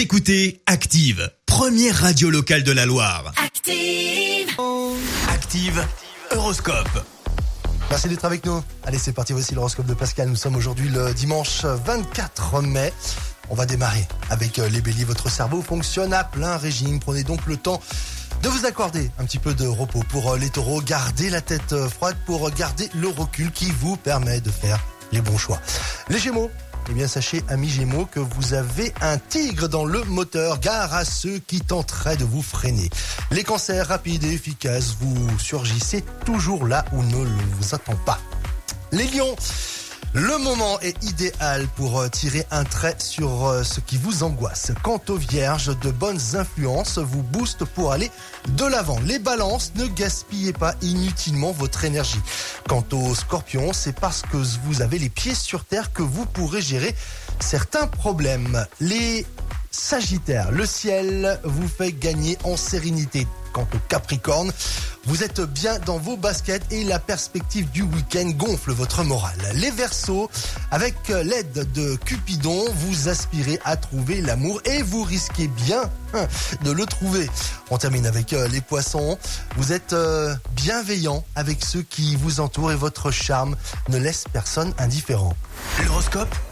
Vous écoutez Active, première radio locale de la Loire. Active. Active, Horoscope. Merci d'être avec nous. Allez, c'est parti, voici l'horoscope de Pascal. Nous sommes aujourd'hui le dimanche 24 mai. On va démarrer avec euh, les béliers. Votre cerveau fonctionne à plein régime. Prenez donc le temps de vous accorder un petit peu de repos. Pour euh, les taureaux, gardez la tête euh, froide pour garder le recul qui vous permet de faire les bons choix. Les gémeaux, eh bien, sachez, amis Gémeaux, que vous avez un tigre dans le moteur. Gare à ceux qui tenteraient de vous freiner. Les cancers rapides et efficaces, vous surgissez toujours là où ne vous attend pas. Les lions, le moment est idéal pour euh, tirer un trait sur euh, ce qui vous angoisse. Quant aux vierges, de bonnes influences vous boostent pour aller de l'avant. Les balances, ne gaspillez pas inutilement votre énergie. Quant aux scorpions, c'est parce que vous avez les pieds sur terre que vous pourrez gérer certains problèmes. Les Sagittaire, le ciel vous fait gagner en sérénité. Quant au Capricorne, vous êtes bien dans vos baskets et la perspective du week-end gonfle votre morale. Les Verseaux, avec l'aide de Cupidon, vous aspirez à trouver l'amour et vous risquez bien hein, de le trouver. On termine avec euh, les Poissons. Vous êtes euh, bienveillant avec ceux qui vous entourent et votre charme ne laisse personne indifférent. L'horoscope